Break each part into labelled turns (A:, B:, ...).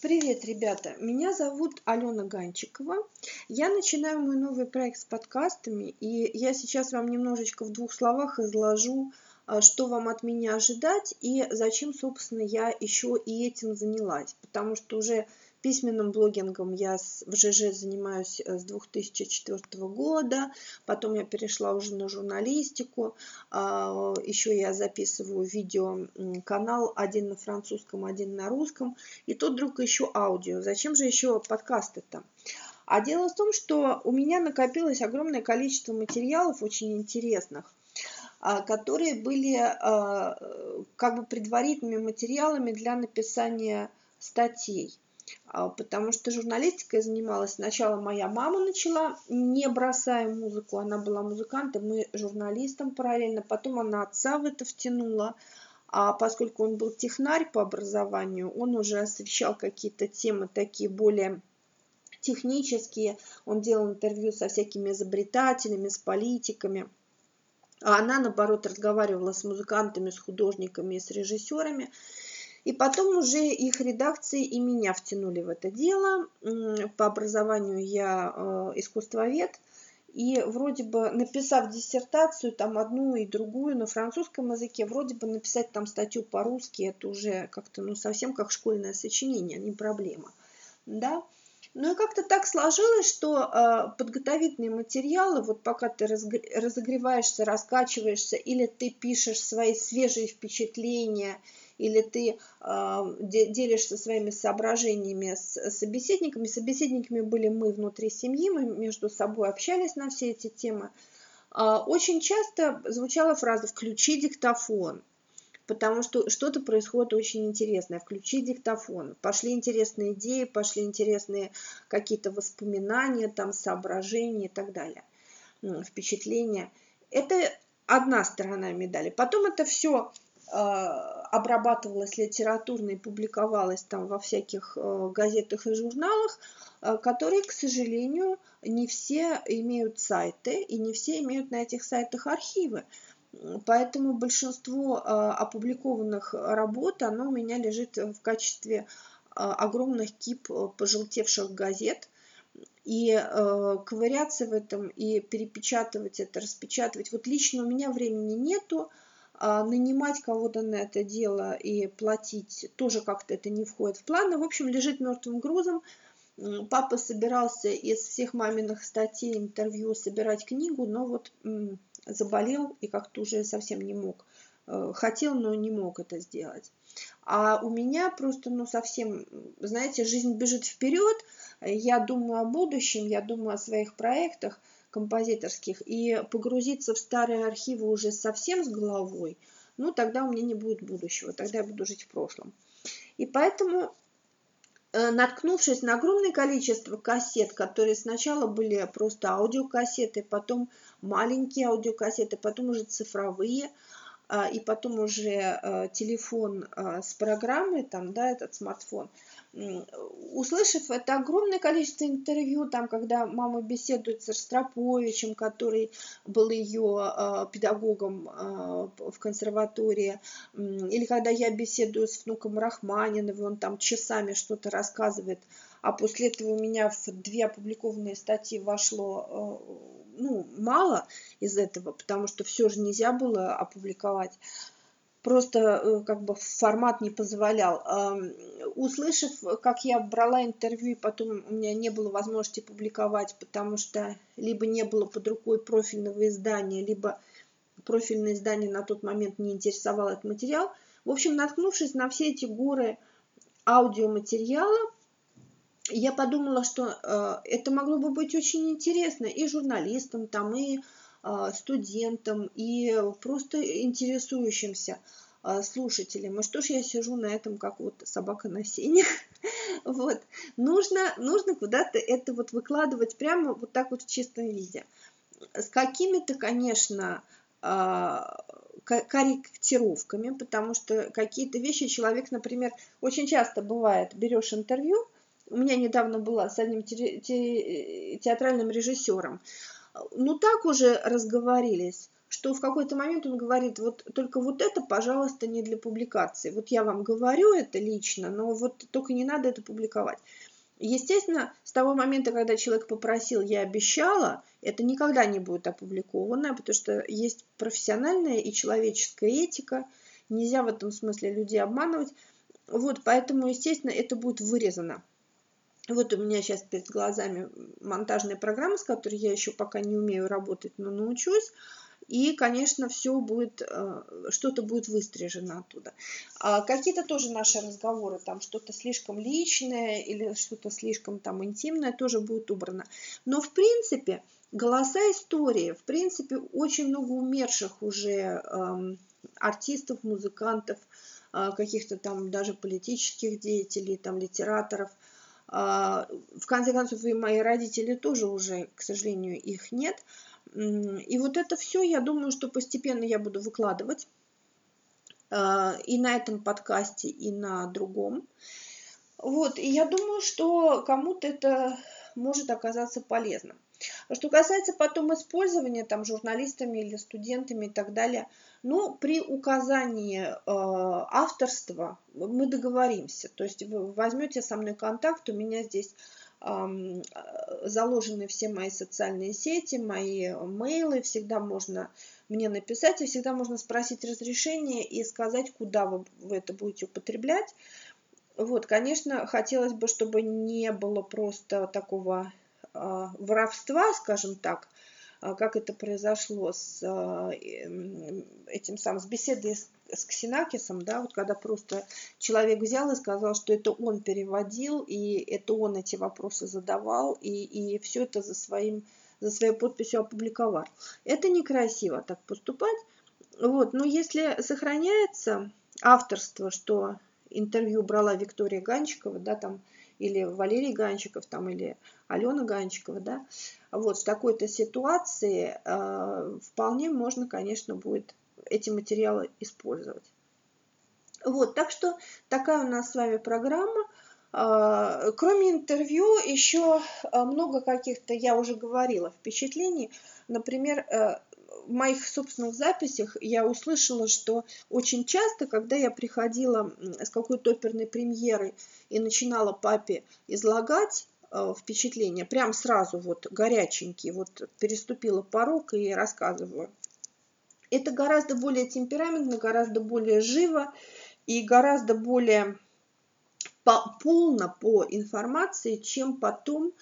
A: Привет, ребята! Меня зовут Алена Ганчикова. Я начинаю мой новый проект с подкастами, и я сейчас вам немножечко в двух словах изложу, а, что вам от меня ожидать и зачем, собственно, я еще и этим занялась. Потому что уже Письменным блогингом я в ЖЖ занимаюсь э, с 2004 года, потом я перешла уже на журналистику, а, еще я записываю видео канал один на французском, один на русском, и тут вдруг еще аудио. Зачем же еще подкасты-то? А дело в том, что у меня накопилось огромное количество материалов очень интересных, а, которые были а, как бы предварительными материалами для написания статей. А, потому что журналистикой занималась сначала моя мама начала, не бросая музыку, она была музыкантом и журналистом параллельно, потом она отца в это втянула, а поскольку он был технарь по образованию, он уже освещал какие-то темы такие более технические, он делал интервью со всякими изобретателями, с политиками, а она, наоборот, разговаривала с музыкантами, с художниками, с режиссерами, и потом уже их редакции и меня втянули в это дело. По образованию я э, искусствовед. И вроде бы написав диссертацию, там одну и другую на французском языке, вроде бы написать там статью по-русски, это уже как-то, ну, совсем как школьное сочинение, не проблема. Да? Ну и как-то так сложилось, что э, подготовительные материалы, вот пока ты разогреваешься, раскачиваешься, или ты пишешь свои свежие впечатления, или ты э, делишься своими соображениями с собеседниками. Собеседниками были мы внутри семьи, мы между собой общались на все эти темы. Э, очень часто звучала фраза «включи диктофон», потому что что-то происходит очень интересное. Включи диктофон. Пошли интересные идеи, пошли интересные какие-то воспоминания, там, соображения и так далее, впечатления. Это одна сторона медали. Потом это все обрабатывалась литературно и публиковалась там во всяких э, газетах и журналах, э, которые, к сожалению, не все имеют сайты и не все имеют на этих сайтах архивы. Поэтому большинство э, опубликованных работ, оно у меня лежит в качестве огромных кип пожелтевших газет. И ковыряться в этом, и перепечатывать это, распечатывать. Вот лично у меня времени нету, а нанимать кого-то на это дело и платить тоже как-то это не входит в планы. В общем, лежит мертвым грузом. Папа собирался из всех маминых статей, интервью собирать книгу, но вот заболел и как-то уже совсем не мог. Э, хотел, но не мог это сделать. А у меня просто, ну, совсем, знаете, жизнь бежит вперед. Я думаю о будущем, я думаю о своих проектах – композиторских и погрузиться в старые архивы уже совсем с головой, ну, тогда у меня не будет будущего, тогда я буду жить в прошлом. И поэтому, э, наткнувшись на огромное количество кассет, которые сначала были просто аудиокассеты, потом маленькие аудиокассеты, потом уже цифровые, а, и потом уже э, телефон э, с программой, там, да, этот смартфон – услышав это огромное количество интервью, там, когда мама беседует с Ростроповичем, который был ее э, педагогом э, в консерватории, или когда я беседую с внуком Рахманиновым, он там часами что-то рассказывает, а после этого у меня в две опубликованные статьи вошло э, ну, мало из этого, потому что все же нельзя было опубликовать просто э, как бы формат не позволял. Услышав, как я брала интервью, потом у меня не было возможности публиковать, потому что либо не было под рукой профильного издания, либо профильное издание на тот момент не интересовало этот материал. В общем, наткнувшись на все эти горы аудиоматериала, я подумала, что э, это могло бы быть очень интересно и журналистам, там, и студентам и просто интересующимся а, слушателям. И что ж я сижу на этом, как вот собака на сене. вот. Нужно, нужно куда-то это вот выкладывать прямо вот так вот в чистом виде. С какими-то, конечно, а, корректировками, потому что какие-то вещи человек, например, очень часто бывает, берешь интервью, у меня недавно была с одним театральным режиссером, ну так уже разговорились, что в какой-то момент он говорит, вот только вот это, пожалуйста, не для публикации. Вот я вам говорю это лично, но вот только не надо это публиковать. Естественно, с того момента, когда человек попросил, я обещала, это никогда не будет опубликовано, потому что есть профессиональная и человеческая этика, нельзя в этом смысле людей обманывать. Вот, поэтому, естественно, это будет вырезано. Вот у меня сейчас перед глазами монтажная программа, с которой я еще пока не умею работать, но научусь. И, конечно, все будет, э, что-то будет выстрижено оттуда. А какие-то тоже наши разговоры, там что-то слишком личное или что-то слишком там интимное тоже будет убрано. Но, в принципе, голоса истории, в принципе, очень много умерших уже эм, артистов, музыкантов, э, каких-то там даже политических деятелей, там литераторов. Э, в конце концов, и мои родители тоже уже, к сожалению, их нет. И вот это все, я думаю, что постепенно я буду выкладывать а, и на этом подкасте, и на другом. Вот, и я думаю, что кому-то это может оказаться полезным. Что касается потом использования там журналистами или студентами и так далее, ну, при указании э, авторства мы договоримся. То есть вы возьмете со мной контакт, у меня здесь заложены все мои социальные сети, мои мейлы, всегда можно мне написать, и всегда можно спросить разрешение и сказать, куда вы, вы это будете употреблять. Вот, конечно, хотелось бы, чтобы не было просто такого э, воровства, скажем так, а, как это произошло с а, этим самым, с беседой с, с Ксенакисом, да, вот когда просто человек взял и сказал, что это он переводил, и это он эти вопросы задавал, и, и все это за, своим, за своей подписью опубликовал. Это некрасиво так поступать. Вот, но если сохраняется авторство, что интервью брала Виктория Ганчикова, да, там, или Валерий Ганчиков, там, или Алена Ганчикова, да, вот в такой-то ситуации э, вполне можно, конечно, будет эти материалы использовать. Вот, так что такая у нас с вами программа. Э, кроме интервью, еще э, много каких-то, я уже говорила, впечатлений. Например, э, моих собственных записях я услышала, что очень часто, когда я приходила с какой-то оперной премьерой и начинала папе излагать э, впечатления, прям сразу вот горяченький, вот переступила порог и рассказываю. Это гораздо более темпераментно, гораздо более живо и гораздо более по, полно по информации, чем потом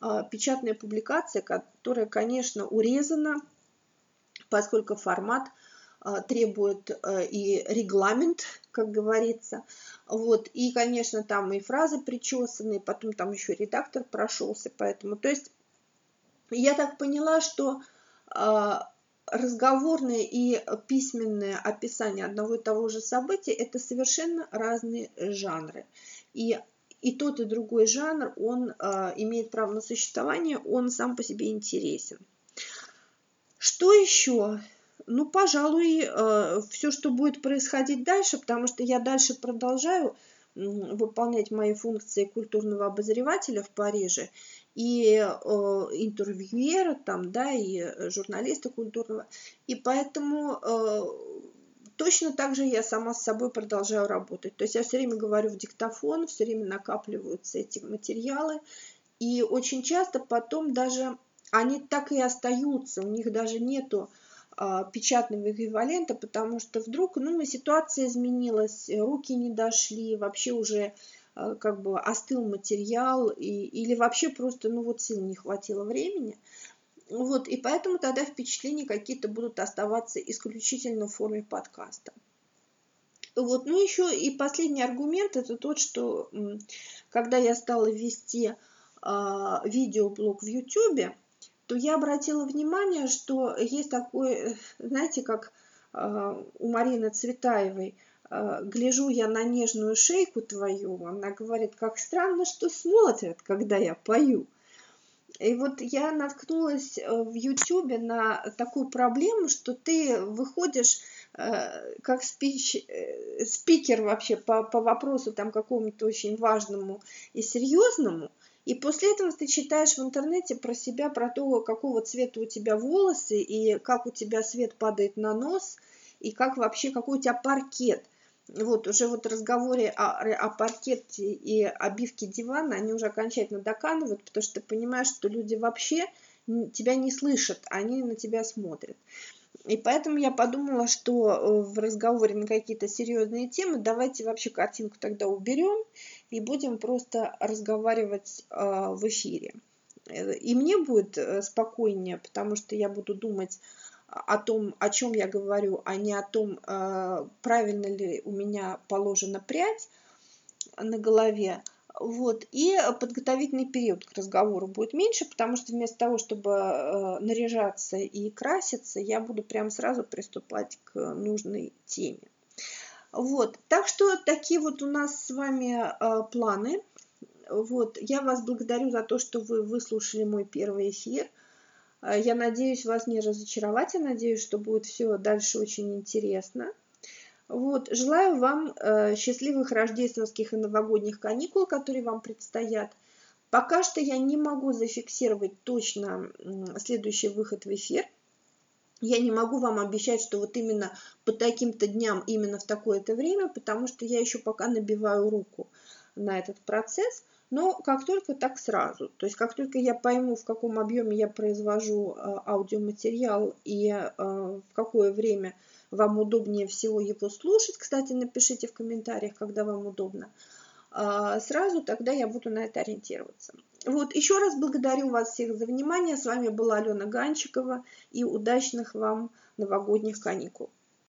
A: э, печатная публикация, которая, конечно, урезана, поскольку формат а, требует э, и регламент, как говорится. Вот. И, конечно, там и фразы причесанные, потом там еще редактор прошелся, поэтому, то есть я так поняла, что а, разговорное и письменное описание одного и того же события – это совершенно разные жанры. И и тот, и другой жанр, он э, имеет право на существование, он сам по себе интересен. Что еще? Ну, пожалуй, э, все, что будет происходить дальше, потому что я дальше продолжаю выполнять мои функции культурного обозревателя в Париже и э, интервьюера там, да, и журналиста культурного. И поэтому э, точно так же я сама с собой продолжаю работать. То есть я все время говорю в диктофон, все время накапливаются эти материалы. И очень часто потом даже они так и остаются, у них даже нету а, печатного эквивалента, потому что вдруг, ну, ситуация изменилась, руки не дошли, вообще уже а, как бы остыл материал, и, или вообще просто, ну, вот сил не хватило времени. Вот, и поэтому тогда впечатления какие-то будут оставаться исключительно в форме подкаста. Вот, ну еще и последний аргумент это тот, что когда я стала вести э, видеоблог в YouTube, то я обратила внимание, что есть такой, знаете, как э, у Марины Цветаевой, э, гляжу я на нежную шейку твою, она говорит, как странно, что смотрят, когда я пою. И вот я наткнулась э, в Ютубе на такую проблему, что ты выходишь как спич, спикер вообще по, по вопросу там какому-то очень важному и серьезному, И после этого ты читаешь в интернете про себя, про то, какого цвета у тебя волосы, и как у тебя свет падает на нос, и как вообще, какой у тебя паркет. Вот уже вот разговоры о, о паркете и обивке дивана, они уже окончательно доканывают, потому что ты понимаешь, что люди вообще тебя не слышат, они на тебя смотрят. И поэтому я подумала, что э, в разговоре на какие-то серьезные темы давайте вообще картинку тогда уберем и будем просто разговаривать э, в эфире. И мне будет э, спокойнее, потому что я буду думать о том, о чем я говорю, а не о том, правильно ли у меня положена прядь на голове. Вот. И подготовительный период к разговору будет меньше, потому что вместо того, чтобы э, наряжаться и краситься, я буду прямо сразу приступать к нужной теме. Вот. Так что такие вот у нас с вами э, планы. Вот. Я вас благодарю за то, что вы выслушали мой первый эфир. Э, я надеюсь вас не разочаровать, я надеюсь, что будет все дальше очень интересно. Вот. Желаю вам э, счастливых рождественских и новогодних каникул, которые вам предстоят. Пока что я не могу зафиксировать точно следующий выход в эфир. Я не могу вам обещать, что вот именно по таким-то дням, именно в такое-то время, потому что я еще пока набиваю руку на этот процесс. Но как только, так сразу. То есть как только я пойму, в каком объеме я произвожу э, аудиоматериал и э, в какое время вам удобнее всего его слушать. Кстати, напишите в комментариях, когда вам удобно. А, сразу тогда я буду на это ориентироваться. Вот, еще раз благодарю вас всех за внимание. С вами была Алена Ганчикова и удачных вам новогодних каникул.